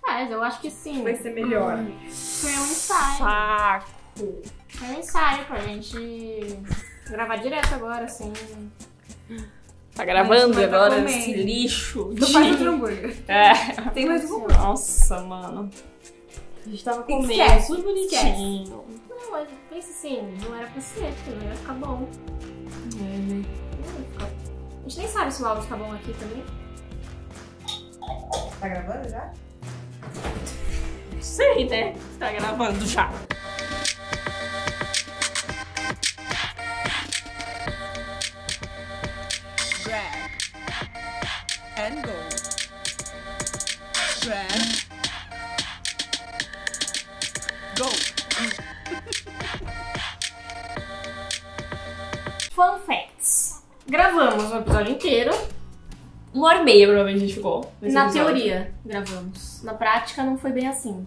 faz, eu acho que sim. Vai ser melhor. Foi um ensaio. Saco. Foi um ensaio pra gente gravar direto agora, assim. Tá gravando tá agora comendo. esse lixo. Não faz outro hambúrguer. É. Tem mais um hambúrguer. Nossa, mano. A gente tava comendo Esquece, tudo bonitinho. Não, mas pensa assim, não era pra ser, porque não ia ficar bom. É, né? A gente nem sabe se o áudio tá bom aqui também. Tá gravando já? Sei, né? Tá gravando já. grab and go. Grab. Go. Fun facts. Gravamos o episódio inteiro. Uma hora e meia, provavelmente, a gente ficou. Na episódio. teoria, gravamos. Na prática, não foi bem assim.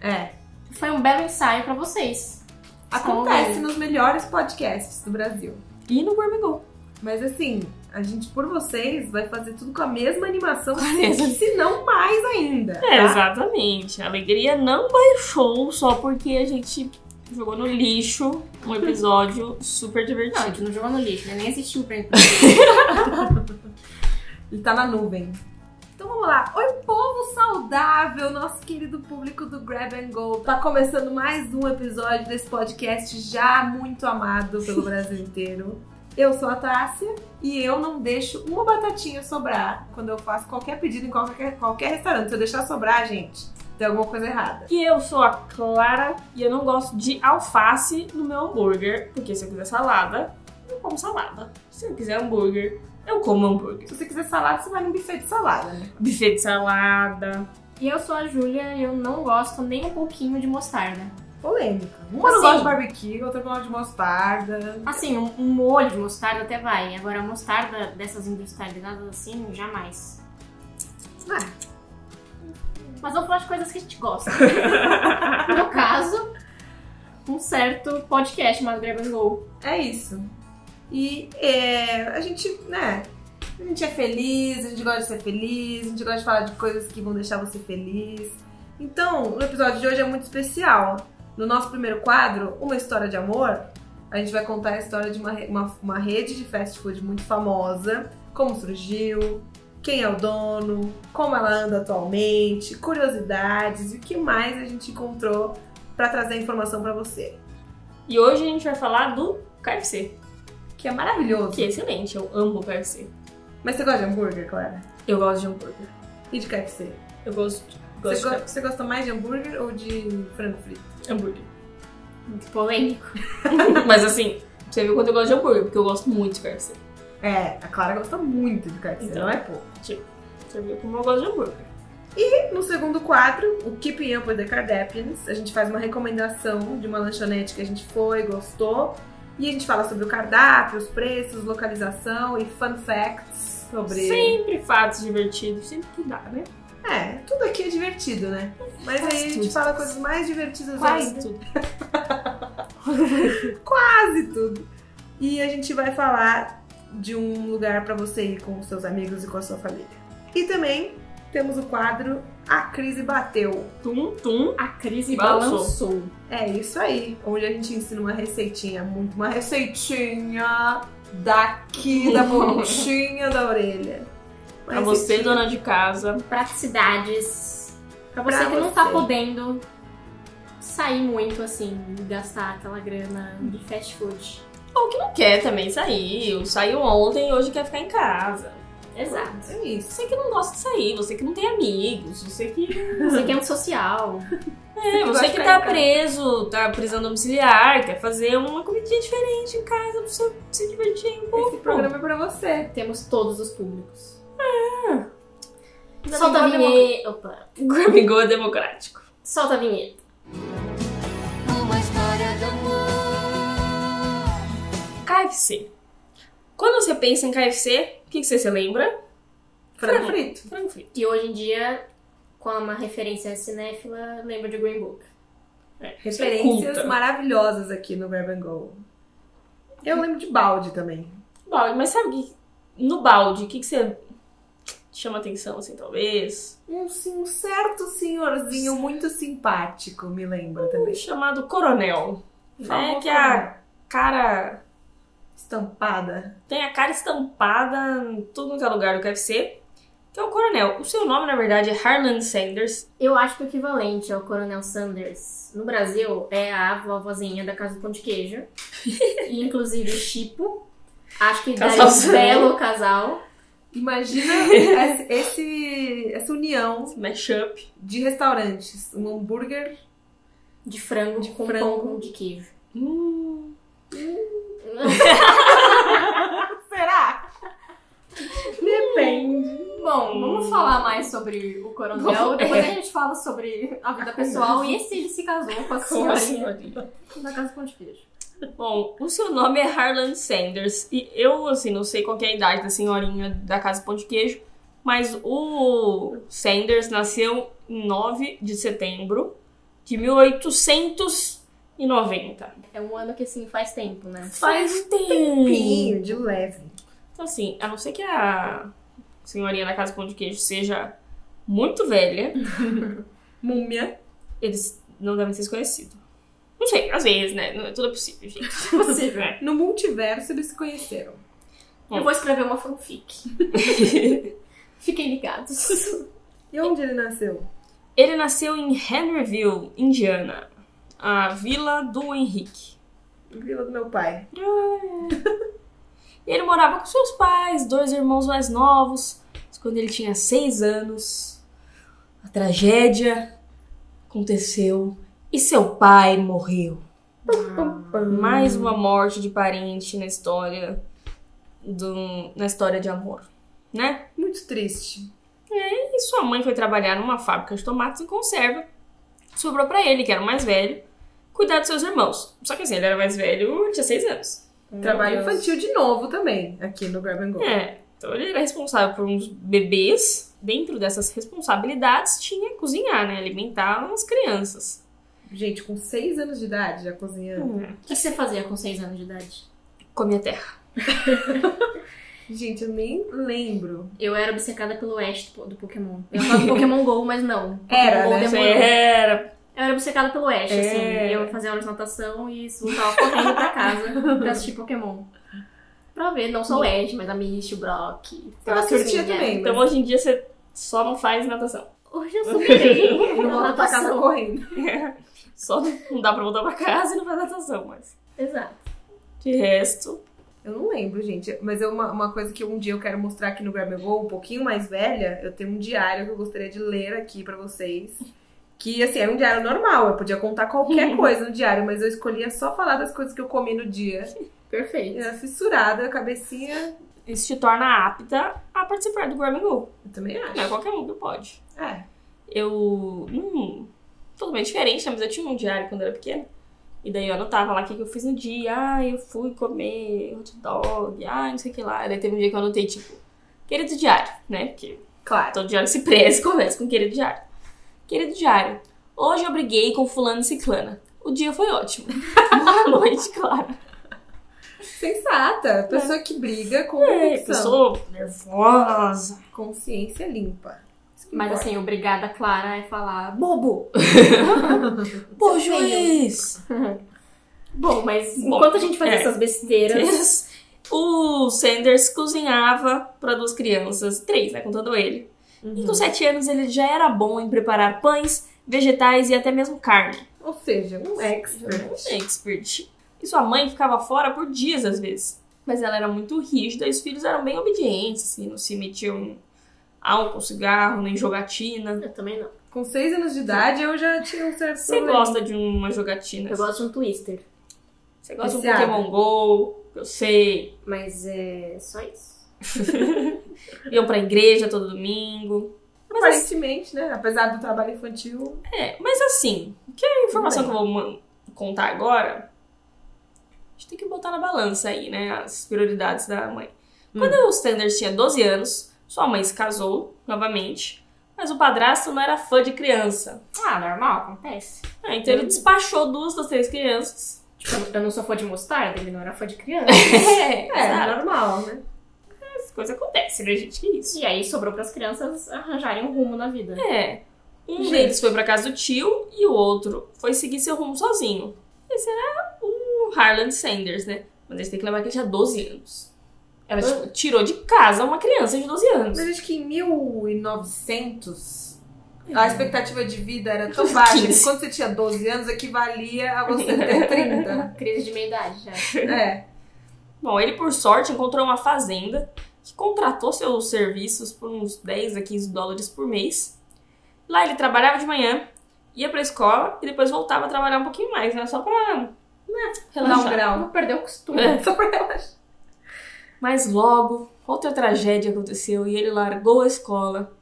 É. Foi um belo ensaio pra vocês. Acontece nos melhores podcasts do Brasil. E no Gourmet Mas assim, a gente, por vocês, vai fazer tudo com a mesma animação, a mesma- se não mais ainda. É, tá? exatamente. A alegria não baixou só porque a gente jogou no lixo um episódio super Não, a divertido. gente não jogou no lixo, né? Nem assistiu pra Ele tá na nuvem. Então vamos lá. Oi, povo saudável, nosso querido público do Grab and Go. Tá começando mais um episódio desse podcast já muito amado pelo Brasil inteiro. Eu sou a Tássia e eu não deixo uma batatinha sobrar quando eu faço qualquer pedido em qualquer, qualquer restaurante. Se eu deixar sobrar, gente, tem alguma coisa errada. E eu sou a Clara e eu não gosto de alface no meu hambúrguer, porque se eu quiser salada, eu como salada. Se eu quiser hambúrguer, eu como hambúrguer. Se você quiser salada, você vai no buffet de salada, né? Buffet de salada. E eu sou a Júlia e eu não gosto nem um pouquinho de mostarda. Polêmica. Uma não Assim. gosta de barbecue, outra não gosta de mostarda. Assim, um, um molho de mostarda até vai. Agora, mostarda dessas industrializadas assim, jamais. Ah, Mas vamos falar de coisas que a gente gosta. no caso, um certo podcast chamado Grab and Go. É isso. E é, a gente, né? A gente é feliz, a gente gosta de ser feliz, a gente gosta de falar de coisas que vão deixar você feliz. Então, o episódio de hoje é muito especial. No nosso primeiro quadro, Uma História de Amor, a gente vai contar a história de uma, uma, uma rede de fast food muito famosa, como surgiu, quem é o dono, como ela anda atualmente, curiosidades e o que mais a gente encontrou pra trazer informação pra você. E hoje a gente vai falar do KFC, Que é maravilhoso. que é excelente, eu amo KFC. Mas você gosta de hambúrguer, Clara? Eu gosto de hambúrguer. E de KFC? Eu gosto, Você, gosto go- você gosta mais de hambúrguer ou de frango frito? de hambúrguer. Muito polêmico. Mas assim, você viu quanto eu gosto de hambúrguer, porque eu gosto muito de KFC. É, a Clara gosta muito de KFC, Então. não é pouco. Você viu como eu gosto de hambúrguer. E no segundo quadro, o Keeping Up with the Kardashians, a gente faz uma recomendação de uma lanchonete que a gente foi, gostou. E a gente fala sobre o cardápio, os preços, localização e fun facts sobre... Sempre fatos divertidos, sempre que dá, né? É, tudo aqui é divertido, né? Mas aí a gente tudo. fala coisas mais divertidas Quase ainda. tudo. quase tudo. E a gente vai falar de um lugar pra você ir com os seus amigos e com a sua família. E também temos o quadro A Crise Bateu. Tum, tum. A crise Balançou. balançou. É isso aí, onde a gente ensina uma receitinha, muito uma receitinha daqui da pontinha da orelha. Uma Pra você, dona de casa. Praticidades. Pra você Pra que não tá você. podendo sair muito assim, gastar aquela grana de fast food. Ou que não quer também sair. Saiu ontem e hoje quer ficar em casa. Exato. É isso. Você que não gosta de sair, você que não tem amigos, você que. Você que é antissocial. É, você de que tá preso, tá prisão domiciliar, quer fazer uma comidinha diferente em casa pra você se divertir um pouco. Esse programa é pra você. Temos todos os públicos. Ainda Solta a vinheta. Opa. Gramigol é democrático. Solta a vinheta. Uma história de amor. KFC. Quando você pensa em KFC, o que, que você se lembra? Frango frito. Frango frito. E hoje em dia, com uma referência cinéfila, lembra de Green Book. É, Referências culta. maravilhosas aqui no Grab and Go. Eu lembro de balde também. Balde, mas sabe que no balde, o que, que você. Chama atenção, assim, talvez. Um, sim, um certo senhorzinho muito simpático, me lembra também. Chamado Coronel. Né? Que é a cara. Estampada. Tem a cara estampada em tudo quanto é lugar do KFC. Que é o Coronel. O seu nome, na verdade, é Harlan Sanders. Eu acho que o equivalente ao Coronel Sanders no Brasil é a vovozinha da Casa do Pão de Queijo. e inclusive o Chipo. Acho que daria um belo casal. Imagina esse, essa união Mashup. de restaurantes. Um hambúrguer. De frango De com frango. pão de queijo. Hum. Será? Depende. Bom, vamos falar mais sobre o coronel. Depois a gente fala sobre a vida pessoal e se ele se casou com a senhorinha da Casa de Queijo. Bom, o seu nome é Harlan Sanders. E eu, assim, não sei qual que é a idade da senhorinha da Casa Pão de Queijo. Mas o Sanders nasceu em 9 de setembro de 1890. É um ano que assim faz tempo, né? Faz tempo. Pinho, de leve. Então, assim, a não ser que a senhorinha da Casa Pão de Queijo seja muito velha, Múmia. eles não devem ser conhecidos. Não sei, às vezes, né? Não- Tudo é possível, gente. Possível. É. No multiverso eles se conheceram. Eu vou escrever uma fanfic. Fiquem ligados. E onde ele nasceu? Ele nasceu em Henryville, Indiana, a vila do Henrique. Vila do meu pai. E ele morava com seus pais, dois irmãos mais novos. Quando ele tinha seis anos, a tragédia aconteceu e seu pai morreu. Mais uma morte de parente na história do, na história de amor, né? Muito triste. E sua mãe foi trabalhar numa fábrica de tomates em conserva. Sobrou pra ele, que era o mais velho, cuidar dos seus irmãos. Só que assim, ele era mais velho, tinha seis anos. Trabalho Deus. infantil de novo também, aqui no Grab and Go. É, então ele era responsável por uns bebês. Dentro dessas responsabilidades tinha cozinhar, né? Alimentar as crianças. Gente, com seis anos de idade já cozinhando. Hum. O que você fazia com 6 anos de idade? Comia terra. Gente, eu nem lembro. Eu era obcecada pelo Ash do, Pokémon. Eu falava Pokémon GO, mas não. Era, Pokémon né? Go demorou. era. Eu era obcecada pelo Ash, É. assim. Eu fazia aulas de natação e voltava correndo pra casa pra assistir Pokémon. Pra ver, não só o Ash, mas a Misty, o Brock. Eu assistia também, Então mas hoje em dia você só não faz natação. Hoje eu sou bem. não volto pra casa correndo. Só não dá pra voltar pra casa e não faz natação, mas. Exato. De resto. Eu não lembro, gente. Mas é uma, uma coisa que um dia eu quero mostrar aqui no Grab Go, um pouquinho mais velha, eu tenho um diário que eu gostaria de ler aqui pra vocês. Que, assim, era um diário normal. Eu podia contar qualquer coisa no diário, mas eu escolhia só falar das coisas que eu comi no dia. Perfeito. Era fissurada, a cabecinha. Isso te torna apta a participar do Grab and Go. Eu também Não acho. qualquer um pode. É. Eu. Hum, totalmente diferente, né? Mas eu tinha um diário quando eu era pequena. E daí eu anotava lá o que, que eu fiz no dia. Ah, eu fui comer hot dog. Ah, não sei o que lá. Daí teve um dia que eu anotei, tipo, querido diário, né? Porque Claro. todo diário se preza e começa com querido diário. Querido diário, hoje eu briguei com fulano e ciclana. O dia foi ótimo. Boa noite, claro. Sensata. Pessoa que briga com É, pessoa nervosa. Consciência limpa. Mas importa. assim, obrigada, Clara, é falar bobo. Pô, juiz! Bom, mas Bom, enquanto a gente fazia é. essas besteiras. O Sanders cozinhava para duas crianças, três, né, contando ele. E com sete anos ele já era bom em preparar pães, vegetais e até mesmo carne. Ou seja, um expert. Um expert. E sua mãe ficava fora por dias às vezes. Mas ela era muito rígida e os filhos eram bem obedientes, assim, não se metiam em álcool, cigarro, nem jogatina. Eu também não. Com seis anos de idade eu já tinha um certo Você problema. gosta de uma jogatina? Eu gosto de um twister. Você gosta de um. Pokémon GO, eu sei. Mas é só isso. Iam pra igreja todo domingo. Mas assim, Aparentemente, né? Apesar do trabalho infantil. É, mas assim, que a informação que eu vou contar agora, a gente tem que botar na balança aí, né? As prioridades da mãe. Quando o Sanders tinha 12 anos, sua mãe se casou novamente, mas o padrasto não era fã de criança. Ah, normal, acontece. É, então ele despachou duas das três crianças. Tipo, eu não sou fã de mostarda, ele não era fã de criança. É, É, exato. normal, né? Coisa acontece, né, gente? Que isso? E aí sobrou pras crianças arranjarem um rumo na vida. É. Um Gente. deles foi pra casa do tio e o outro foi seguir seu rumo sozinho. Esse era o Harlan Sanders, né? Mas a gente tem que lembrar que ele tinha 12 anos. Ela tipo, tirou de casa uma criança de 12 anos. Mas acho que em 1900 a expectativa de vida era tão baixa que 15. quando você tinha 12 anos equivalia a você ter 30. Crise de meia-idade já. É. Bom, ele por sorte encontrou uma fazenda que contratou seus serviços por uns 10 a 15 dólares por mês. Lá ele trabalhava de manhã, ia pra escola e depois voltava a trabalhar um pouquinho mais, né? Só pra né, relaxar. grau. Não perdeu o costume. É. Só pra relaxar. Mas logo, outra tragédia aconteceu e ele largou a escola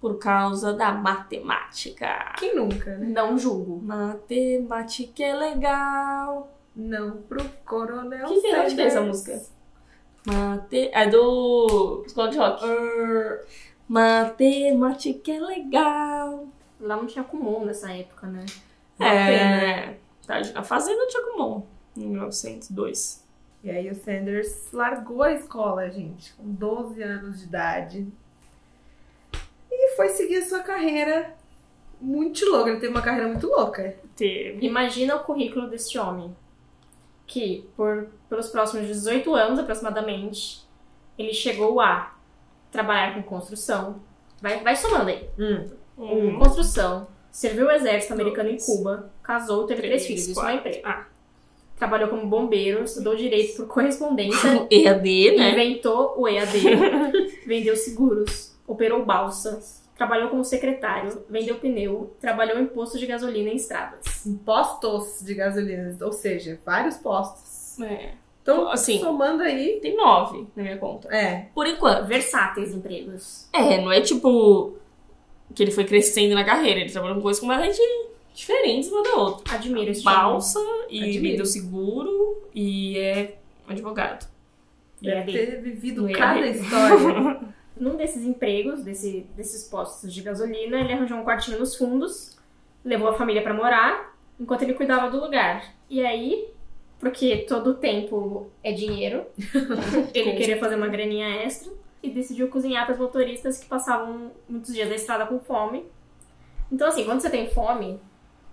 por causa da matemática. Quem nunca, né? Não julgo. Matemática é legal. Não pro coronel Que que é? Tem essa música? Mate... É do Escola de Rock. Er, Matemática é legal. Lá não tinha comum nessa época, né? É. Tá, a Fazenda tinha Kumon, em 1902. E aí o Sanders largou a escola, gente, com 12 anos de idade. E foi seguir a sua carreira muito louca. Ele teve uma carreira muito louca. Teve. Imagina o currículo deste homem. Que, por, pelos próximos 18 anos aproximadamente, ele chegou a trabalhar com construção. Vai, vai somando aí. Um, Construção. Serviu o exército americano Dois. em Cuba. Casou, teve três, filhos. Isso não é emprego. Ah, Trabalhou como bombeiro, estudou direito por correspondência. EAD, né? Inventou o EAD, vendeu seguros, operou balsas, trabalhou como secretário, vendeu pneu, trabalhou em posto de gasolina em estradas. Em postos de gasolina, ou seja, vários postos. É. Então, Assim. somando aí. Tem nove na minha conta. É, Por enquanto. Versáteis empregos. É, não é tipo que ele foi crescendo na carreira. Ele trabalhou com coisas completamente diferentes uma da outra. Admiro esse. Balsa e Admiro. vendeu seguro e é advogado. deve EAD. ter vivido No cada história. Num desses empregos, desse, desses postos de gasolina, ele arranjou um quartinho nos fundos, levou a família pra morar, enquanto ele cuidava do lugar. E aí, porque todo tempo é dinheiro, ele queria fazer uma graninha extra e decidiu cozinhar para os motoristas que passavam muitos dias na estrada com fome. Então, assim, quando você tem fome,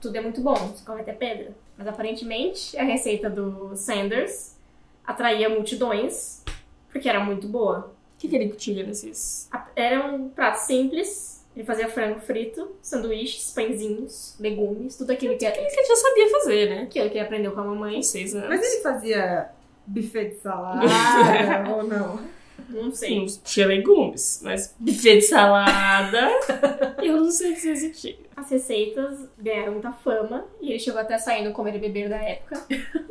tudo é muito bom, você come até pedra. Mas aparentemente, a receita do Sanders atraía multidões porque era muito boa. O que, que ele tinha nesses. Era um prato simples. Ele fazia frango frito, sanduíches, pãezinhos, legumes, tudo aquilo que, Que ele já sabia fazer, né? aquilo que ele aprendeu com a mamãe. Tem seis anos. Mas ele fazia buffet de salada ou não? Não sei. Sim, tinha legumes, mas buffet de salada. eu não sei se existia. As receitas ganharam muita fama e ele chegou até a sair no Comer e Beber da época.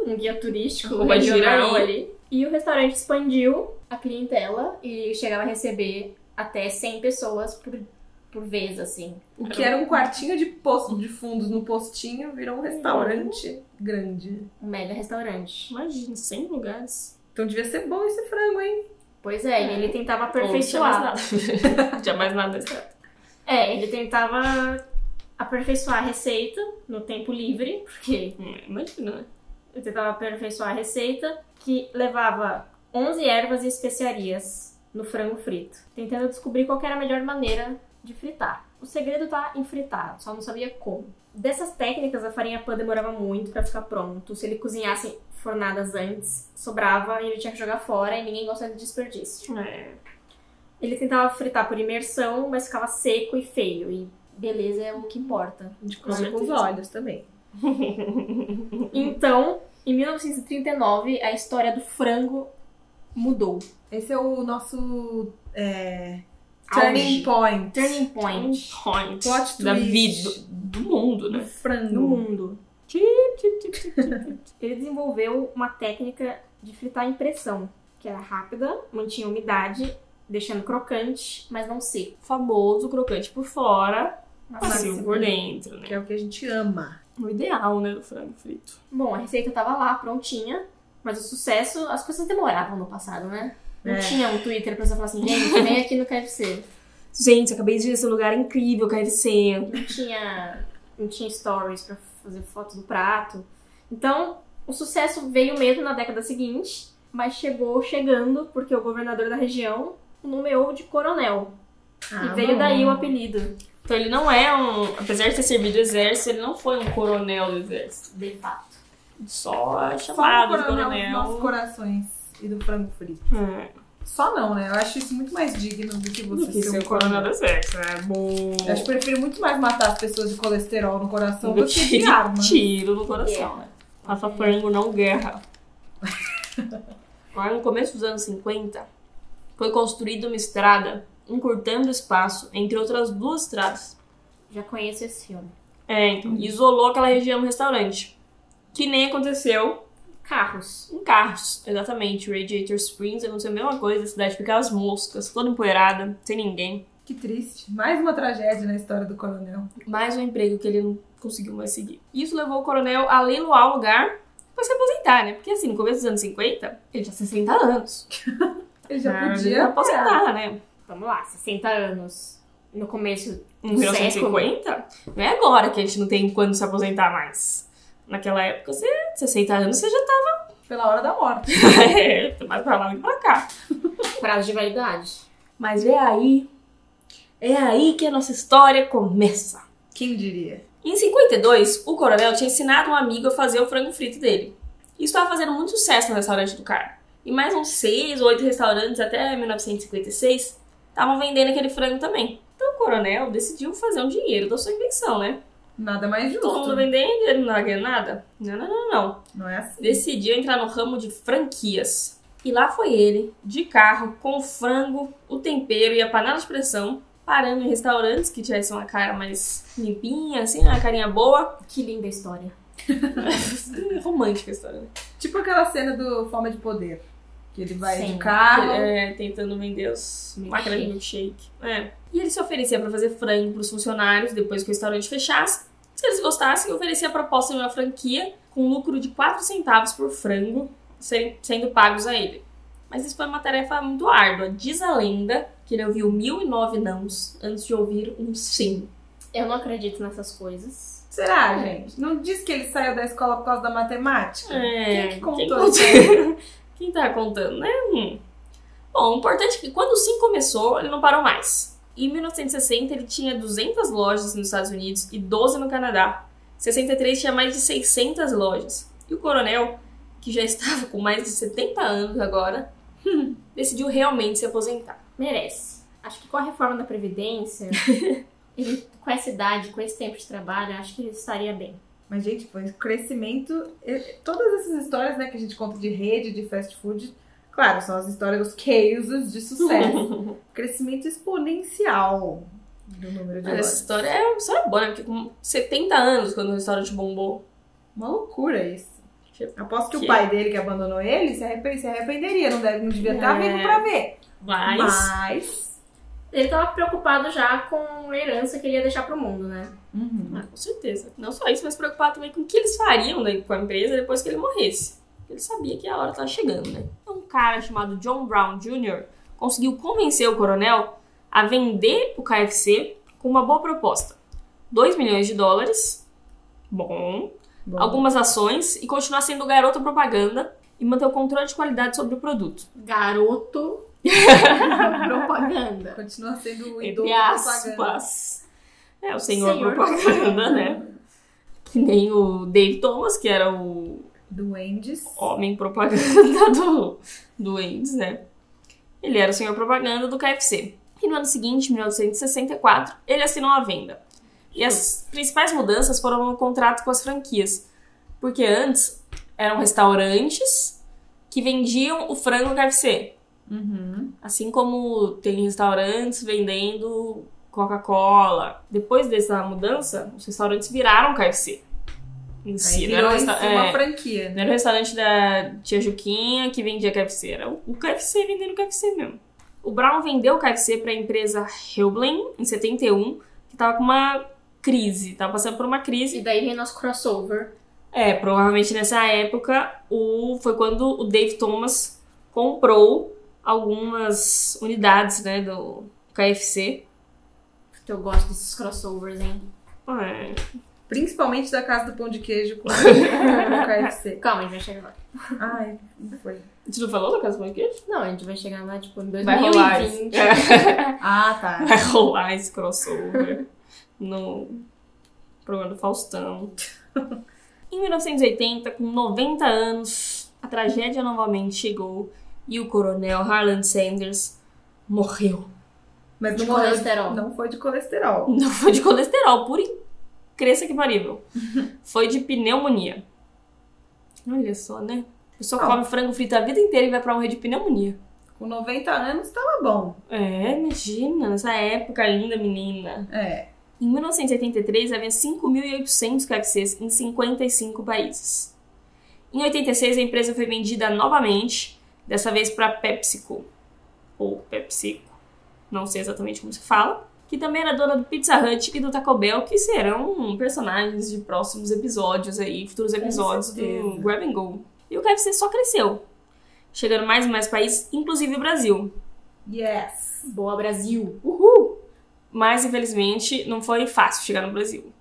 Um guia turístico regional Giraí. ali. E o restaurante expandiu a clientela e chegava a receber até 100 pessoas por, por vez, assim. O que era um quartinho de posto de fundos no postinho virou um restaurante grande. Um mega restaurante. Imagina, 100 lugares. Então devia ser bom esse frango, hein? Pois é, e ele tentava aperfeiçoar. mais nada. tinha mais nada nesse prato. É, ele tentava aperfeiçoar a receita no tempo livre, porque Hum, Imagina, né? ele tentava aperfeiçoar a receita que levava 11 ervas e especiarias no frango frito, tentando descobrir qual era a melhor maneira de fritar. O segredo tá em fritar, só não sabia como. Dessas técnicas, a farinha pã demorava muito pra ficar pronto. Se ele cozinhasse fornadas antes, sobrava e ele tinha que jogar fora e ninguém gosta de desperdício. É. Ele tentava fritar por imersão, mas ficava seco e feio. E beleza é o que importa. A gente Com os olhos também. Então, em 1939, a história do frango mudou. Esse é o nosso é. Turning point. Turning point Point Plot da vida, do mundo, do né? frango. no mundo. Ele desenvolveu uma técnica de fritar em pressão, que era rápida, mantinha umidade, deixando crocante, mas não seco. Famoso crocante por fora, Mas macio por por dentro, né? Que é o que a gente ama. O ideal, né, do frango frito. Bom, a receita tava lá, prontinha, mas o sucesso, as coisas demoravam no passado, né? Não É. tinha um Twitter pra você falar assim, gente, vem aqui no KFC. Gente, acabei de ir nesse lugar incrível, KFC. não tinha, não tinha stories pra fazer foto do prato. Então, o sucesso veio mesmo na década seguinte, mas chegou chegando porque o governador da região, o nomeou de coronel. Ah, e veio bom. daí o apelido, Então ele não é um. Apesar de ter servido o exército, ele não foi um coronel do exército. de fato. Só é Só chamado o de coronel coronel. nossos corações e do frango frito. É, Só não, né? Eu acho isso muito mais digno do que você do que ser ser um coronel do exército, né? Bom. Eu acho que prefiro muito mais matar as pessoas de colesterol no coração do Do que de arma. tiro no coração, né? Rafa Frango não guerra. Lá no começo dos anos 50, foi construída uma estrada encurtando o espaço entre outras duas estradas. Já conheço esse filme. É, então, isolou aquela região no restaurante. Que nem aconteceu Carros. em carros, exatamente. Radiator Springs aconteceu a mesma coisa, a cidade ficava as moscas, toda empoeirada, sem ninguém. Que triste. Mais uma tragédia na história do coronel. Mais um emprego que ele não conseguiu mais seguir. Isso levou o coronel a leiloar o lugar pra se aposentar, né? Porque assim, no começo dos anos 50, ele tinha 60 anos. Ele já ele podia ia aposentar, né? Vamos lá, 60 anos. No começo Em do século. 1950, não é agora que a gente não tem quando se aposentar mais. Naquela época, você, 60 anos, você já tava Pela hora da morte. é, mais pra lá do que pra cá. Prazo de validade. Mas é aí, é aí que a nossa história começa. Quem diria? Em 52, o coronel tinha ensinado um amigo a fazer o frango frito dele. Isso estava fazendo muito sucesso no restaurante do cara. E mais uns seis ou oito restaurantes até 1956 estavam vendendo aquele frango também. Então o coronel decidiu fazer um dinheiro da sua invenção, né? Nada mais justo. Todo mundo vendendo, ele não vai ganhar nada? Não, não, não, não. Não é assim. Decidiu entrar no ramo de franquias. E lá foi ele, de carro, com o frango, o tempero e a panela de pressão, parando em restaurantes que tivessem uma cara mais limpinha, assim, uma carinha boa. Que linda história. Romântica a história, né? Tipo aquela cena do Fome de Poder. Que ele vai Sim. de carro. É, tentando vender os máquinas de milkshake. É. E ele se oferecia para fazer frango para os funcionários depois que o restaurante fechasse. Se eles gostassem, oferecia a proposta de uma franquia com lucro de 4 centavos por frango sendo pagos a ele. Mas isso foi uma tarefa muito árdua. Diz a lenda que ele ouviu mil e nove nãos antes de ouvir um sim. Eu não acredito nessas coisas. Será, gente? Não diz que ele saiu da escola por causa da matemática? É, Quem que contou quem, isso aí? quem tá contando, né? Hum. Bom, o importante é que quando o Sim começou, ele não parou mais. Em 1960, ele tinha 200 lojas nos Estados Unidos e 12 no Canadá. Em 63 tinha mais de 600 lojas. E o coronel, que já estava com mais de 70 anos agora, decidiu realmente se aposentar. Merece. Acho que com a reforma da Previdência, ele, com essa idade, com esse tempo de trabalho, acho que ele estaria bem. Mas, gente, foi crescimento. Todas essas histórias né, que a gente conta de rede, de fast food, claro, são as histórias, os cases de sucesso. crescimento exponencial do número de Mas essa história é uma história boa, né? Porque com 70 anos, quando o restaurante bombou. Uma loucura isso. Tipo, Aposto que, que- o pai dele que abandonou ele se, arrepend- se arrependeria. Não, deve, não devia estar É. vivo pra ver. Mas... Mas. Ele tava preocupado já com a herança que ele ia deixar pro mundo, né? Uhum. Ah, com certeza. Não só isso, mas preocupado também com o que eles fariam né, com a empresa depois que ele morresse. Ele sabia que a hora estava chegando, né? Um cara chamado John Brown Jr. conseguiu convencer o coronel a vender o KFC com uma boa proposta. 2 milhões de dólares, bom, Bom. algumas ações e continuar sendo garoto propaganda e manter o controle de qualidade sobre o produto. Garoto propaganda. Continua sendo o propaganda. aspas. É, o senhor, Senhor propaganda, né? Que nem o Dave Thomas, que era o Do Wendy's. homem propaganda do, Wendy's, né? Ele era o senhor propaganda do KFC. E no ano seguinte, 1964, ele assinou a venda. E as principais mudanças foram no contrato com as franquias. Porque antes eram restaurantes que vendiam o frango KFC. Uhum. Assim como tem restaurantes vendendo Coca-Cola. Depois dessa mudança, os restaurantes viraram KFC. Em Aí si, não era, um resta- uma é, franquia, não né? era o restaurante da tia Juquinha que vendia KFC, era o KFC vendendo KFC mesmo. O Brown vendeu o KFC para a empresa Helbling em 71, que tava com uma crise, tava passando por uma crise. E daí vem nosso crossover. É, provavelmente nessa época o, foi quando o Dave Thomas comprou algumas unidades, né, do KFC. Porque eu gosto desses crossovers, hein? É, Principalmente da casa do pão de queijo com o KFC. Calma, a gente vai chegar lá. Ai, não foi. Você não falou da casa do queijo? Não, a gente vai chegar lá, tipo, em Vai rolar. esse- 2020. É. Ah, tá. Vai rolar esse crossover no programa do Faustão. Em 1980, com 90 anos, a tragédia novamente chegou e o coronel Harlan Sanders morreu. Mas De não morreu- colesterol. Não foi de colesterol. Não foi de colesterol, por cresça que parível. Foi de pneumonia. Olha só, né? A pessoa come frango frito a vida inteira e vai pra morrer de pneumonia. Com 90 anos tava bom. É, imagina, nessa época linda, menina. É. Em 1983, havia 5.800 KFCs em 55 países. Em 86, a empresa foi vendida novamente, dessa vez para PepsiCo, ou PepsiCo, não sei exatamente como se fala, que também era dona do Pizza Hut e do Taco Bell, que serão personagens de próximos episódios aí, futuros episódios do. Grab and Go. E o KFC só cresceu, chegando mais e mais países, inclusive o Brasil. Yes. Boa, Brasil. Uhul! Mas, infelizmente, não foi fácil chegar no Brasil.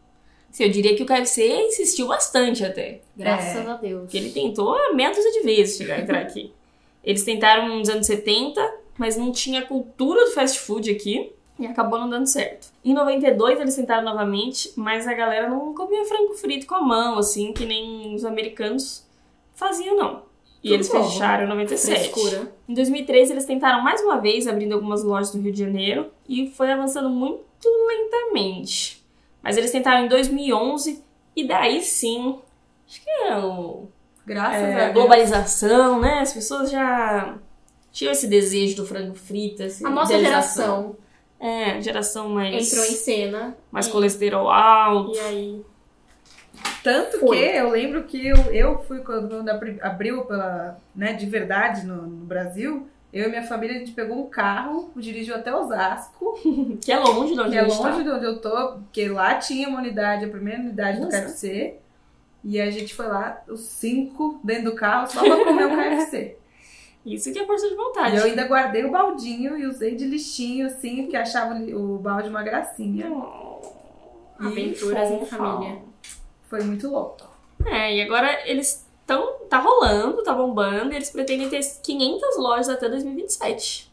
Assim, eu diria que o KFC insistiu bastante até. Graças É. a Deus. Porque ele tentou dúzia de vezes chegar entrar aqui. Eles tentaram nos anos 70, mas não tinha cultura do fast food aqui. E acabou não dando certo. Em 92 eles tentaram novamente, mas a galera não comia frango frito com a mão, assim, que nem os americanos faziam, não. E Tudo eles bom. fecharam em 97. Frescura. Em 2013, eles tentaram mais uma vez, abrindo algumas lojas no Rio de Janeiro, e foi avançando muito lentamente. Mas eles tentaram em 2011, e daí sim, acho que é o, Graças é, a a Deus. globalização, né? As pessoas já tinham esse desejo do frango frito, essa A nossa geração É, geração mais, entrou em cena. mais e, colesterol alto. E aí. Tanto Foi. que eu lembro que eu, eu fui quando, quando abri- abriu pela, né, de verdade no, no Brasil. Eu e minha família, a gente pegou um carro, dirigiu até Osasco, Que é longe de onde que é tá. longe de onde eu tô, porque lá tinha uma unidade, a primeira unidade do Nossa. KFC. E a gente foi lá, os cinco, dentro do carro, só pra comer o KFC. Isso que é força de E vontade. eu ainda guardei o baldinho e usei de lixinho, assim, porque achava o balde uma gracinha. Oh, Aventuras em família. Foi muito louco. É, e agora eles estão. Tá rolando, tá bombando, e eles pretendem ter 500 lojas até 2027.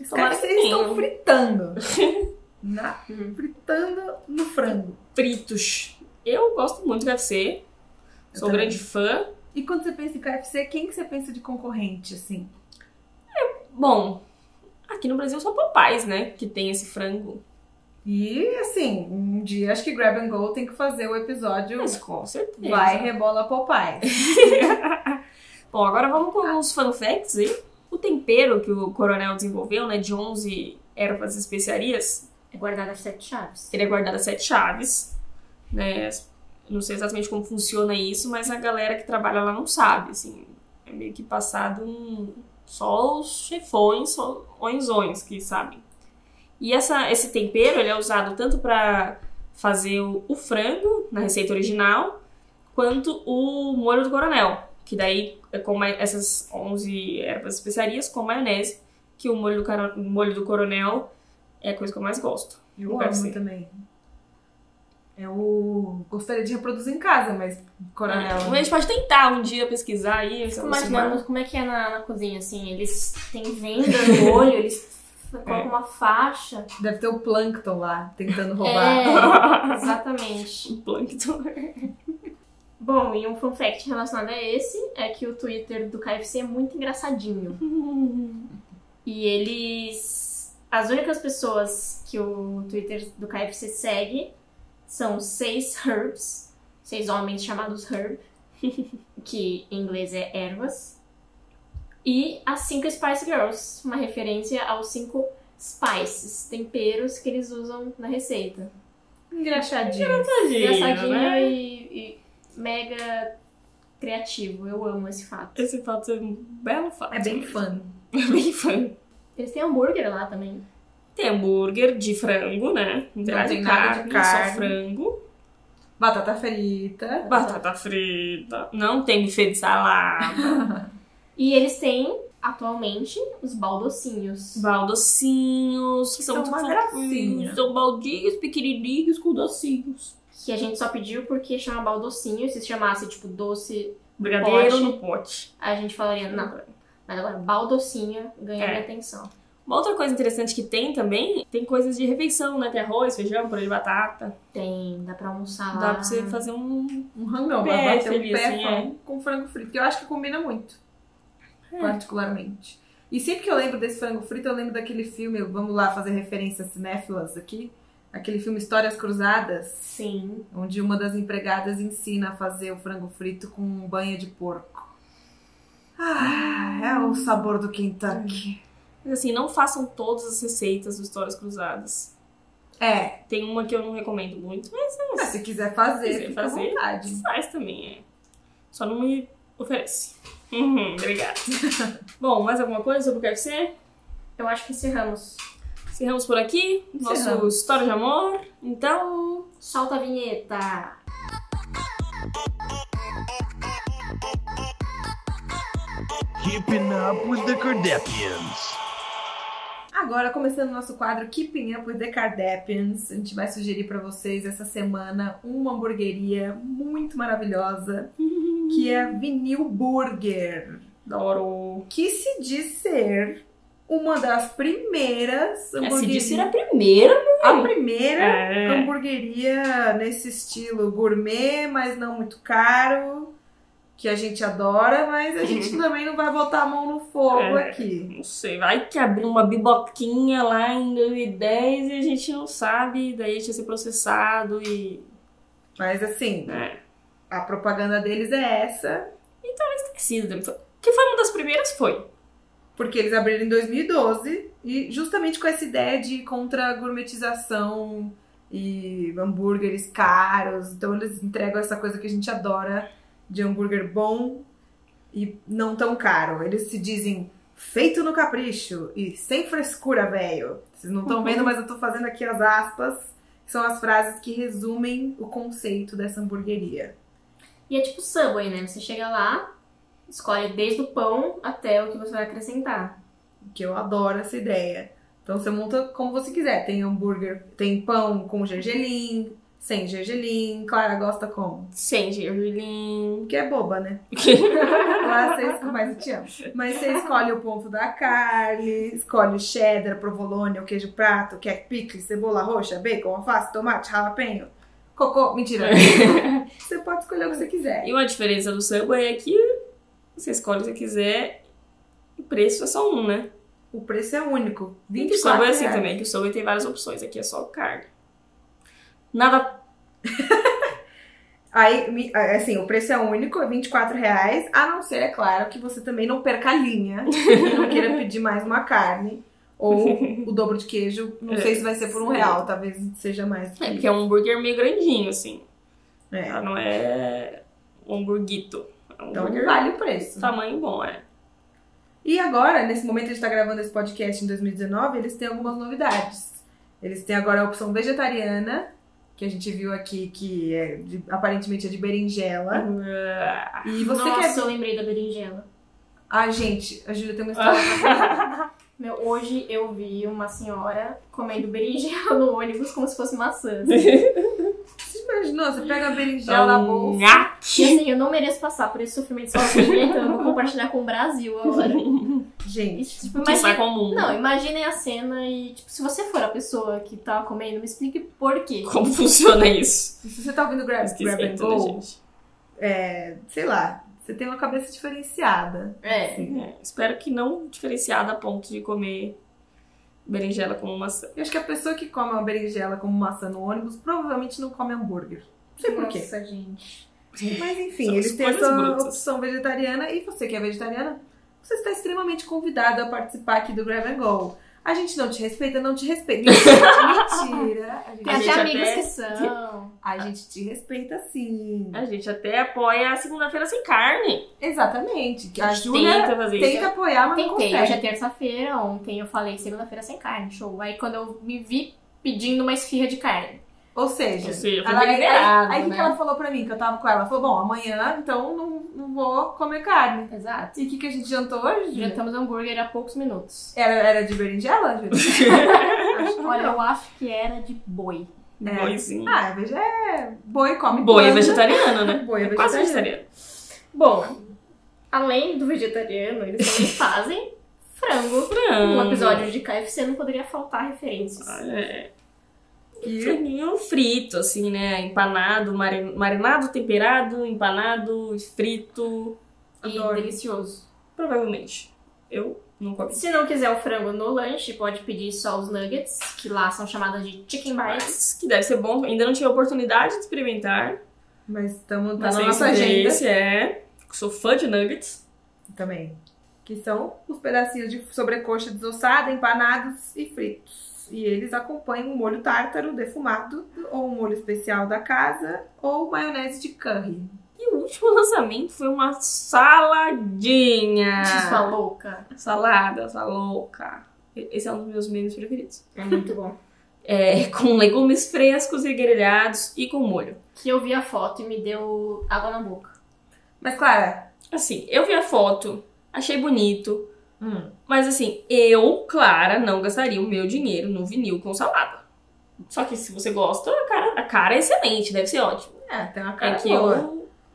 Os tenham. estão fritando. Na- fritando no frango. Fritos. Eu gosto muito do KFC. Eu Sou também. grande fã. E quando você pensa em KFC, quem que você pensa de concorrente, assim? Bom, aqui no Brasil são Popeyes, né? Que tem esse frango. E, assim, um dia acho que Grab and Go tem que fazer o episódio Mas com certeza. Vai Rebola Popeye. Bom, agora vamos com uns fun facts aí. O tempero que o coronel desenvolveu, né? De 11 ervas especiarias, É guardada as sete chaves. ele é guardado a sete chaves, né? Não sei exatamente como funciona isso, mas a galera que trabalha lá não sabe, assim. É meio que passado um... só os chefões, só onzões que sabem. E essa, esse tempero, ele é usado tanto para fazer o, o frango, na receita original, quanto o molho do coronel, que daí é com ma- essas 11 ervas especiarias com maionese, que o molho do, molho do coronel é a coisa que eu mais gosto. Eu amo também. Eu gostaria de reproduzir em casa, mas coronel. A gente pode tentar um dia pesquisar aí. se Fico imaginando como é que é na, na cozinha, assim. Eles têm venda no olho, eles colocam uma faixa. Deve ter o Plankton lá, tentando roubar. É, exatamente. O Plankton. Bom, e um fun fact relacionado a esse é que o Twitter do KFC é muito engraçadinho. E eles. As únicas pessoas que o Twitter do KFC segue são seis Herbs, seis homens chamados Herb, que em inglês é ervas, e as cinco Spice Girls, uma referência aos cinco spices, temperos que eles usam na receita. Engraxadinho. Engraçadinho né? e, e mega criativo. Eu amo esse fato. Esse fato é um belo fato. É bem fã. É bem fã. Eles têm hambúrguer lá também. Tem hambúrguer de frango, né? Não tem nada tem de nada carne, de carne. só frango. Batata frita. Batata frita. Não tem buffet de salada. E eles têm, atualmente, os baldocinhos. Baldocinhos, que Que são, são muito uma fofinhos. gracinha. São baldinhos pequenininhos com docinhos. que a gente só pediu porque chama baldocinho. Se chamasse, tipo, doce, Brigadeiro Pote. no pote. a gente falaria, não. Mas agora, baldocinho ganha É. minha atenção. Uma outra coisa interessante que tem também, tem coisas de refeição, né? Tem arroz, feijão, purê de batata. Tem, dá pra almoçar. Dá pra você fazer um... Um rangão, Pé vai bater um pé assim, fão com frango frito, que eu acho que combina muito, particularmente. E sempre que eu lembro desse frango frito, eu lembro daquele filme, vamos lá fazer referências cinéfilas aqui, aquele filme Histórias Cruzadas, Sim. onde uma das empregadas ensina a fazer o frango frito com um banho de porco. Ah, é o sabor do Kentucky. Mas assim, não façam todas as receitas do Histórias Cruzadas. É, Tem uma que eu não recomendo muito, mas mas se quiser fazer, quiser fica fazer, à vontade. faz também, é. Só não me oferece. Uhum, obrigada. Bom, mais alguma coisa sobre o KFC? Eu acho que encerramos. Encerramos por aqui. Nosso. História de Amor. Então, Solta a vinheta. Keeping up with the Kardashians. Agora, começando o nosso quadro Keeping Up with the Kardashians, a gente vai sugerir pra vocês essa semana uma hamburgueria muito maravilhosa, que é Vinil Burger, adoro. que se diz ser uma das primeiras É, se hamburguerias. disse ser a primeira. a primeira É. hamburgueria nesse estilo gourmet, mas não muito caro, que a gente adora, mas a gente também não vai botar a mão no fogo É. aqui. Não sei, vai que abriu uma biboquinha lá em 2010 e a gente não sabe, daí a gente ia ser processado e. Mas assim, É. a propaganda deles é essa. Esquecido. também. Foi- Que foi uma das primeiras, foi. Porque eles abriram em 2012 e justamente com essa ideia de contra gourmetização e hambúrgueres caros. Então eles entregam essa coisa que a gente adora de hambúrguer bom e não tão caro. Eles se dizem feito no capricho e sem frescura, velho. Vocês não estão vendo, mas eu tô fazendo aqui as aspas. São as frases que resumem o conceito dessa hamburgueria. E é tipo Subway, né? Você chega lá, escolhe desde o pão até o que você vai acrescentar. que eu adoro essa ideia. Então você monta como você quiser. Tem hambúrguer, tem pão com gergelim, sem gergelim. Clara gosta como? Sem gergelim. Que é boba, né? Lá você, mas eu te amo. Mas você escolhe o ponto da carne, escolhe o cheddar, provolone, o queijo prato, que é picle, cebola roxa, bacon, alface, tomate, jalapeño, cocô. Mentira. você pode escolher o que você quiser. E uma diferença do Subway é que você escolhe o que você quiser o preço é só um, né? O preço é único. E o 24 Subway é assim também, que o Subway tem várias opções. Aqui é só carne. Nada. Aí, assim, o preço é único, é 24 reais, a não ser, é claro, que você também não perca a linha e não queira pedir mais uma carne. Ou o dobro de queijo, não sei se vai ser por um real, talvez seja mais. É porque é um hambúrguer meio grandinho, assim. É. Ela não é um hamburguito. É um Então vale o preço. tamanho bom, é. E agora, nesse momento a gente tá gravando esse podcast em 2019, eles têm algumas novidades. Eles têm agora a opção vegetariana, que a gente viu aqui, que é de- aparentemente é de berinjela. E você Nossa, quer. eu lembrei da berinjela. Ah, gente, a Júlia tem uma história pra. Meu, hoje eu vi uma senhora comendo berinjela no ônibus como se fosse maçã. Você imaginou? Você pega a berinjela na bolsa. E assim, eu não mereço passar por esse sofrimento sozinha, então eu vou compartilhar com o Brasil agora. Gente, tipo, Que sai imagina... com o mundo. Não, imaginem a cena e, tipo, se você for a pessoa que tá comendo, me explique por quê. Como funciona isso? se você tá ouvindo Grab, grab and tudo, Go, gente. é, sei lá, você tem uma cabeça diferenciada. É. É, espero que não diferenciada a ponto de comer berinjela como maçã. Eu acho que a pessoa que come uma berinjela como maçã no ônibus provavelmente não come hambúrguer. Não sei por quê. Nossa, gente. Mas enfim, São eles têm essa brutas. opção vegetariana e você que é vegetariana, você está extremamente convidado a participar aqui do Grab and Go. A gente não te respeita, não te respeita. Mentira. A gente, Tem até amigos até- que são. a gente te respeita sim. A gente até apoia a segunda-feira sem carne. Exatamente. A A gente Júlia tenta fazer tenta isso. apoiar, mas não Tentei, consegue. hoje é terça-feira, ontem eu falei segunda-feira sem carne, show. Aí quando eu me vi pedindo uma esfirra de carne. Ou seja, Ou seja, ela, aí, aí o que né? que ela falou pra mim? Que eu tava com ela. Ela falou, bom, amanhã então não, não vou comer carne. Exato. E o que, que a gente jantou hoje? Jantamos hambúrguer há poucos minutos. Era, era de berinjela, Olha, eu acho que era de boi. É. Boizinho. Ah, veja, é boi come Boi é vegetariano, né? Boi é quase vegetariano. vegetariano. Bom, além do vegetariano, eles também fazem frango. Frango. No episódio de KFC não poderia faltar referências. Ah, É. E Franguinho frito, assim, né? Empanado, mari- marinado, temperado, empanado, frito. E Adoro. delicioso. Provavelmente. Eu não comi. Se não quiser o frango no lanche, pode pedir só os nuggets, que lá são chamadas de chicken bites. Mas que deve ser bom. Ainda não tive a oportunidade de experimentar. Mas estamos tá na nossa agenda é. Sou fã de nuggets. também. Que são os pedacinhos de sobrecoxa desossada, empanados e fritos. E eles acompanham um molho tártaro defumado, ou um molho especial da casa, ou maionese de curry. E o último lançamento foi uma saladinha. Sua louca. Salada, sua louca. Esse é um dos meus memes preferidos. É muito bom. É, com legumes frescos e grelhados e com molho. Que eu vi a foto e me deu água na boca. Mas, Clara, Assim, eu vi a foto, achei bonito, hum, mas assim, eu, Clara, não gastaria o meu dinheiro no vinil com salada. Só que se você gosta, a cara, a cara é excelente, deve ser ótimo. é, tem uma cara É que boa.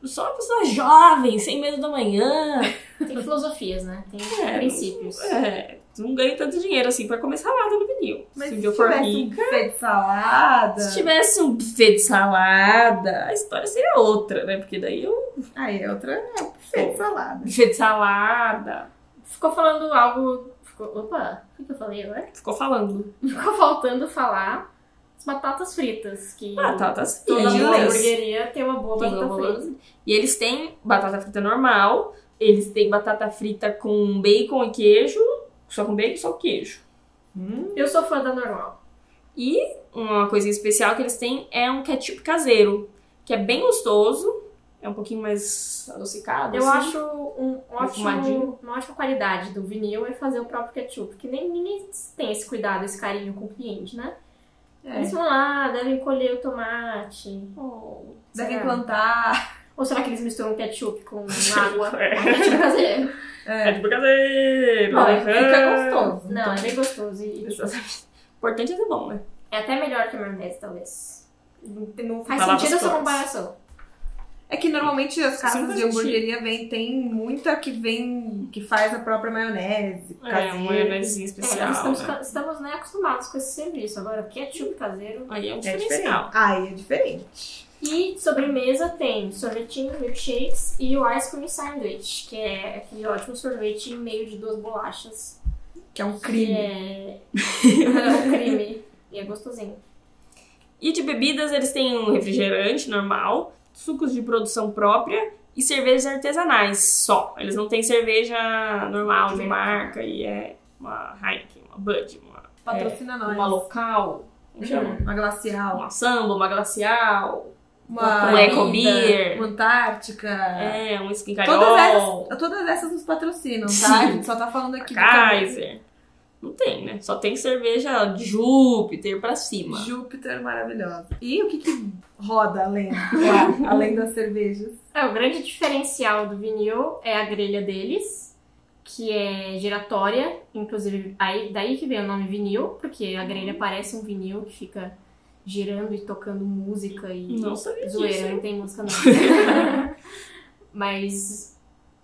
eu sou uma pessoa jovem, sem medo da manhã. Tem filosofias, né? Tem É, princípios. É, não ganho tanto dinheiro assim pra comer salada no vinil. Mas se se, eu for tivesse um rica. buffet de salada... Se tivesse um buffet de salada, a história seria outra, né? Porque daí eu. Aí, é outra é um buffet de salada. Buffet de salada. Ficou falando algo. Ficou... Opa, o que eu falei agora? Ficou falando. Ficou faltando falar as batatas fritas. Que Batatas toda fritas. boa hamburgueria tem uma boa Tem batata uma boa- frita. E eles têm batata frita normal, eles têm batata frita com bacon e queijo, só com bacon e só com queijo. Hum, Eu sou fã da normal. E uma coisinha especial que eles têm é um ketchup caseiro, que é bem gostoso, é um pouquinho mais adocicado. Eu assim. acho um ótimo, uma ótima qualidade do vinil é fazer o próprio ketchup. Porque nem ninguém tem esse cuidado, esse carinho com o cliente, né? é. Eles vão lá, devem colher o tomate. Oh, Devem será? plantar. Ou será que eles misturam ketchup com água? É. ketchup caseiro. É. Ketchup caseiro! Não, aham. fica gostoso. Não, é bem gostoso. E, Exatamente. O importante é ser bom, né? é até melhor que a maionese, talvez. Não, não faz Palavras sentido essa comparação. É que normalmente as casas Sempre de hamburgueria vem, tem muita que vem, que faz a própria maionese, É, caseira. uma maionezinha É, especial. nós estamos, né? estamos né, acostumados com esse serviço. Agora, ketchup caseiro. Aí é um É diferencial. diferente. Aí é diferente. E sobremesa tem sorvetinho, milkshakes e o ice cream sandwich, que é aquele ótimo sorvete em meio de duas bolachas. Que é um Que crime. é, é um creme. E é gostosinho. E de bebidas, eles têm um refrigerante normal, sucos de produção própria e cervejas artesanais só. Eles não têm cerveja normal de marca e é uma Heineken, uma Bud, uma, Patrocina nós. uma local, como chama? Uma glacial. Uma samba, uma glacial, Uma, um Eco Beer. Uma Antártica. é, um skin Todas essas, todas essas nos patrocinam, tá? Sim. A gente só tá falando aqui do Kaiser. Não tem, né? Só tem cerveja de Júpiter pra cima. Júpiter maravilhosa. E o que que roda além, lá, além das cervejas? É, o grande diferencial do vinil é a grelha deles, que é giratória, inclusive aí, daí que vem o nome vinil, porque a grelha parece um vinil que fica girando e tocando música e Não sabia disso. zoeira, não tem música não. Mas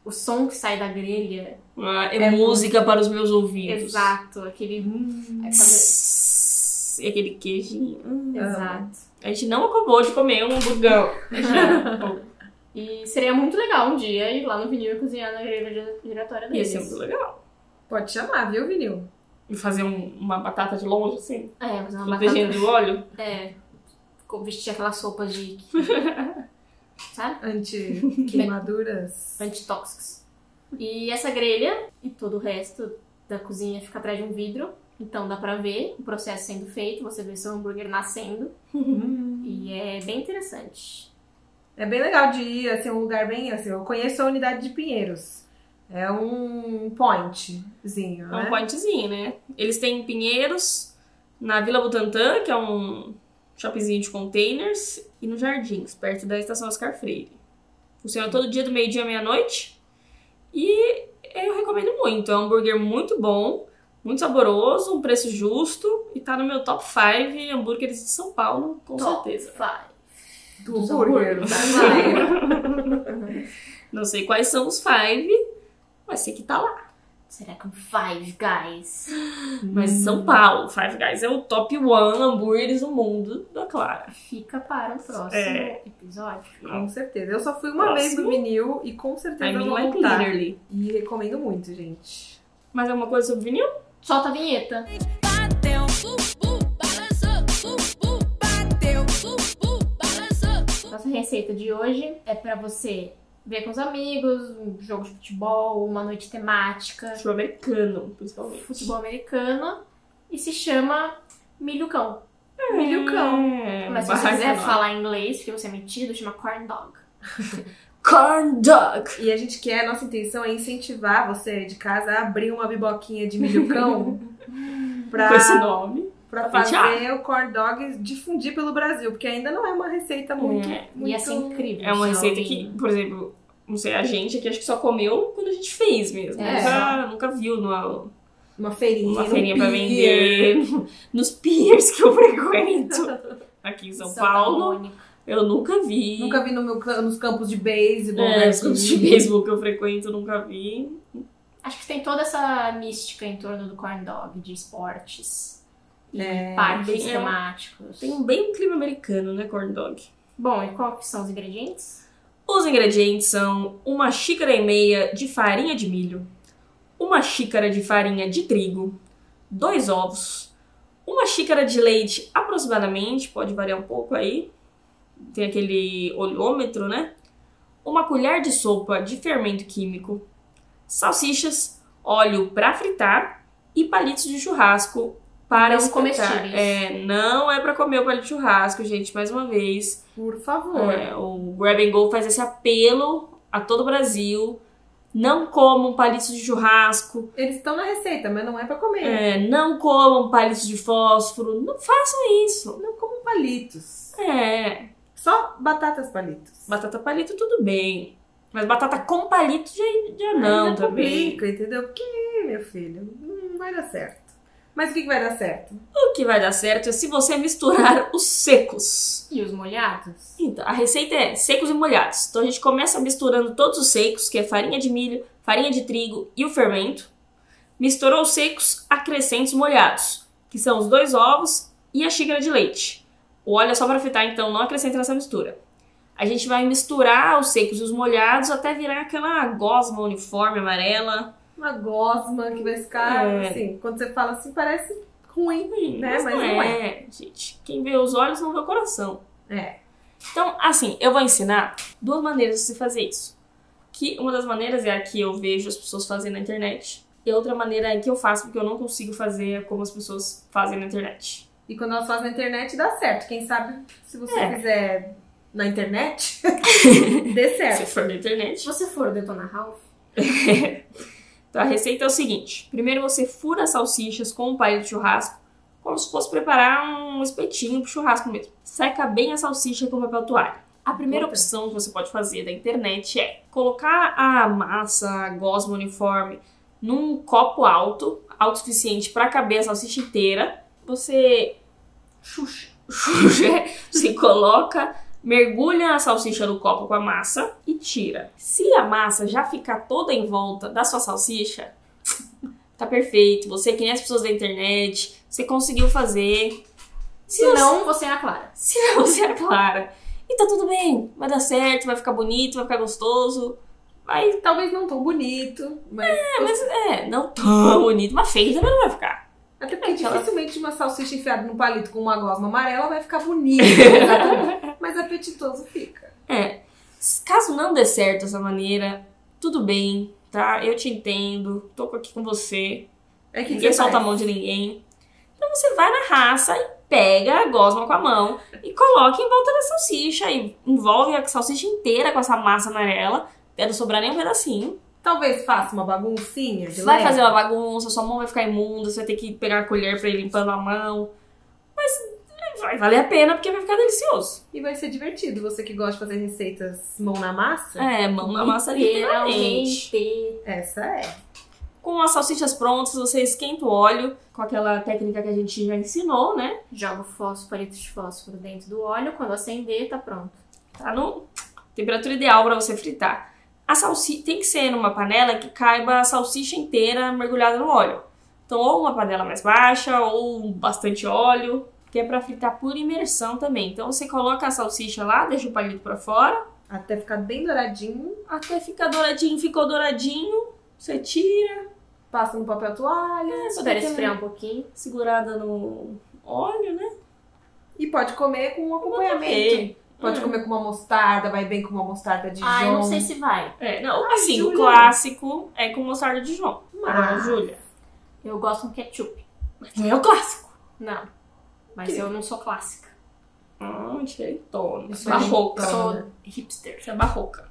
o som que sai da grelha, Ah, é, É música para os meus ouvidos. exato, aquele hum, aquela- E aquele queijinho. Hum. exato. A gente não acabou de comer um hamburgão. E seria muito legal um dia ir lá no vinil e cozinhar na grelha giratória Ia deles. ser muito legal. Pode chamar, viu, vinil? E fazer um- uma batata de longe, assim, É, fazer uma protegendo batata do óleo. É, vestir aquelas sopas de. sabe? Anti-queimaduras. Antitóxicos. E essa grelha e todo o resto da cozinha fica atrás de um vidro. Então dá pra ver o processo sendo feito, você vê seu hambúrguer nascendo. Hum. E é bem interessante. É bem legal de ir, assim, um lugar bem assim. Eu conheço a unidade de Pinheiros. É um pointzinho, É né? um pointzinho, né? Eles têm Pinheiros, na Vila Butantã, que é um shoppingzinho de containers, e no Jardins, perto da estação Oscar Freire. Funciona todo dia do meio-dia à meia-noite. E eu recomendo muito. É um hambúrguer muito bom, Muito saboroso, um preço justo e tá no meu top 5 hambúrgueres de São Paulo, com certeza. Five. Do Dos hambúrguer, hambúrgueres. Vai. Não sei quais são os 5, mas sei que tá lá. Será que um Five Guys? Mas São Paulo, Five Guys é o top 1 hambúrgueres do mundo da Clara. Fica para o próximo É. episódio. Com certeza. Eu só fui uma vez no Próximo. vinil e com certeza I mean, vou like voltar. literally. E recomendo muito, gente. Mais alguma coisa sobre vinil? Solta a vinheta. Bateu, uh, uh, balançou, uh, uh, bateu, uh, uh, balançou. Nossa receita de hoje é pra você ver com os amigos, um jogo de futebol, uma noite temática, Futebol americano, principalmente. futebol americano e se chama milhucão. Milhucão. É, Mas se você quiser nova. falar inglês, porque você é metido, chama corn dog. Corn dog. E a gente quer, nossa intenção é incentivar você de casa a abrir uma biboquinha de milhucão pra, Com esse nome. Fatiar. fazer o corn dog difundir pelo Brasil, porque ainda não é uma receita muito. É, muito... Ia ser incrível. É uma se receita que, por exemplo, não sei, a gente aqui acho que só comeu quando a gente fez mesmo. É. Nunca, nunca viu numa, Uma feirinha. uma feirinha pra pier. vender. Nos piers que eu frequento aqui em São Santa Paulo. Mônica. Eu nunca vi. Nunca vi no meu, nos campos de beisebol. É, né, os campos de que- beisebol que eu frequento, nunca vi. Acho que tem toda essa mística em torno do corn dog, de esportes. E É, parques bem- é um- temáticos. Tem bem um clima americano, né, corn dog? Bom, e que são os ingredientes? Os ingredientes são uma xícara e meia de farinha de milho, uma xícara de farinha de trigo, dois ovos, uma xícara de leite aproximadamente, pode variar um pouco aí, tem aquele olhômetro, né? Uma colher de sopa de fermento químico, salsichas, óleo para fritar e palitos de churrasco para Não comestíveis. É, não é para comer o palito de churrasco, gente, mais uma vez. Por favor. É, o Grab and Go faz esse apelo a todo o Brasil. Não comam palitos de churrasco, Eles estão na receita, mas não é pra comer. é, não comam palitos de fósforo, não façam isso. Não como palitos. É, Só batatas palitos. batata palito tudo bem, mas batata com palito já, já não Ainda também. complica, entendeu? Porque, meu filho, não vai dar certo. Mas o que, que vai dar certo? O que vai dar certo é se você misturar os secos. E os molhados? Então, a receita é secos e molhados. Então a gente começa misturando todos os secos, que é farinha de milho, farinha de trigo e o fermento. Misturou os secos, acrescenta os molhados, que são os dois ovos e a xícara de leite. O óleo é só para fritar, então não acrescenta nessa mistura. A gente vai misturar os secos e os molhados até virar aquela gosma uniforme amarela. Uma gosma que vai ficar, É. assim, quando você fala assim, parece ruim. Hum, Né, mas, mas não, não é, gente. Quem vê os olhos não vê o coração. É. Então, assim, eu vou ensinar duas maneiras de se fazer isso. Que uma das maneiras é a que eu vejo as pessoas fazendo na internet. E outra maneira é que eu faço porque eu não consigo fazer como as pessoas fazem na internet. E quando elas fazem na internet, dá certo. Quem sabe, se você É. fizer na internet, dê Se certo. for na internet. Se você for Detona Ralph, Então a receita é o seguinte: primeiro você fura as salsichas com um palito de churrasco, como se fosse preparar um espetinho pro churrasco mesmo. Seca bem a salsicha com papel toalha. A primeira Puta. opção que você pode fazer da internet é colocar a massa, a gosma uniforme, num copo alto, alto o suficiente para caber a salsicha inteira. Você Xuxa. Xuxa, você coloca, mergulha a salsicha no copo com a massa e tira. Se a massa já ficar toda em volta da sua salsicha, tá perfeito. Você, que nem as pessoas da internet, você conseguiu fazer. Se não, você é a Clara. Se não, você é clara. E tá tudo bem, vai dar certo, vai ficar bonito, vai ficar gostoso. Vai. Talvez não tão bonito, mas. É, mas é, não tão bonito, mas feio também não vai ficar. Até porque Aquela- dificilmente uma salsicha enfiada num palito com uma gosma amarela vai ficar bonita. mas apetitoso fica. É. Caso não dê certo essa maneira, tudo bem, tá? Eu te entendo, tô aqui com você. É que ninguém solta a mão de ninguém. Então você vai na raça e pega a gosma com a mão e coloca em volta da salsicha e envolve a salsicha inteira com essa massa amarela, até não sobrar nem um pedacinho. Talvez faça uma baguncinha de Vai leve. fazer uma bagunça, sua mão vai ficar imunda, você vai ter que pegar a colher pra ir limpando a mão. Mas vai valer a pena porque vai ficar delicioso. E vai ser divertido. Você que gosta de fazer receitas mão na massa, É, mão na massa literalmente. Literalmente. essa é. Com as salsichas prontas, você esquenta o óleo com aquela técnica que a gente já ensinou, né? Joga o fósforo, palito de fósforo dentro do óleo. Quando acender, tá pronto. Tá no temperatura ideal para você fritar. A salsicha tem que ser numa panela que caiba a salsicha inteira mergulhada no óleo. Então, ou uma panela mais baixa, ou bastante óleo, que é para fritar por imersão também. Então, você coloca a salsicha lá, deixa o palito para fora, Até ficar bem douradinho. até ficar douradinho, ficou douradinho, você tira, Passa no papel toalha. só Espera esfriar um pouquinho. segurada no óleo, né? E pode comer com um acompanhamento. Pode Hum. comer com uma mostarda, vai bem com uma mostarda de Ah, eu não sei se vai. É, não, Ai, assim, o Júlia. clássico é com mostarda de João. Ah, Mas... Júlia. Eu gosto com ketchup. Mas não é o clássico. Não. Mas eu não sou clássica. Ah, diferentona. Isso é Barroca. Eu sou hipster. Você é barroca.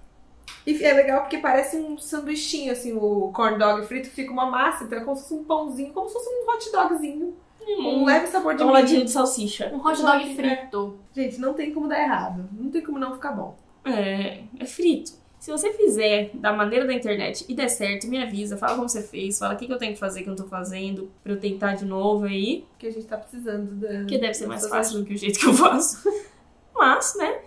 E é legal porque parece um sanduichinho, assim, o corn dog frito fica uma massa, então é como se fosse um pãozinho, como se fosse um hot dogzinho. Com um leve sabor de Um milho. de salsicha. Um hot dog frito. Gente, não tem como dar errado. Não tem como não ficar bom. É, é frito. Se você fizer da maneira da internet e der certo, me avisa, fala como você fez, fala o que, que eu tenho que fazer que eu não tô fazendo, pra eu tentar de novo aí. Porque a gente tá precisando da. Que deve ser mais fácil do que o jeito que eu faço. Mas, né?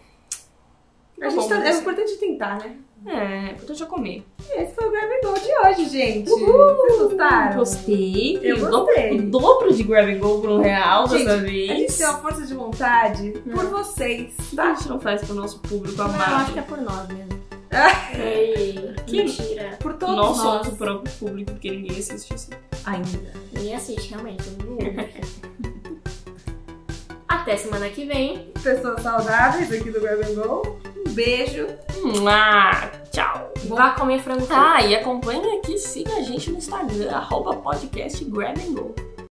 A gente tá, é importante tentar, né? É, importante é comer. E esse foi o Grab and Go de hoje, gente. Vocês gostaram? Gostei. Eu O dobro- gostei. O dobro de grab and go por um real Gente, dessa A gente vez. tem uma força de vontade por vocês, A tá? gente não faz pro nosso público Não, eu amado. acho que é por nós mesmo. Ei, Que- mentira. Por todos Nós nós. somos o próprio público, porque ninguém assiste assim. Ainda. Ninguém assiste, realmente. eu não ouvo. Até semana que vem. Pessoas saudáveis aqui do Grab Go. Um beijo. Ah, tchau. Vá comer frango. Ah, e acompanha aqui, siga a gente no Instagram, arroba podcast Grab Go.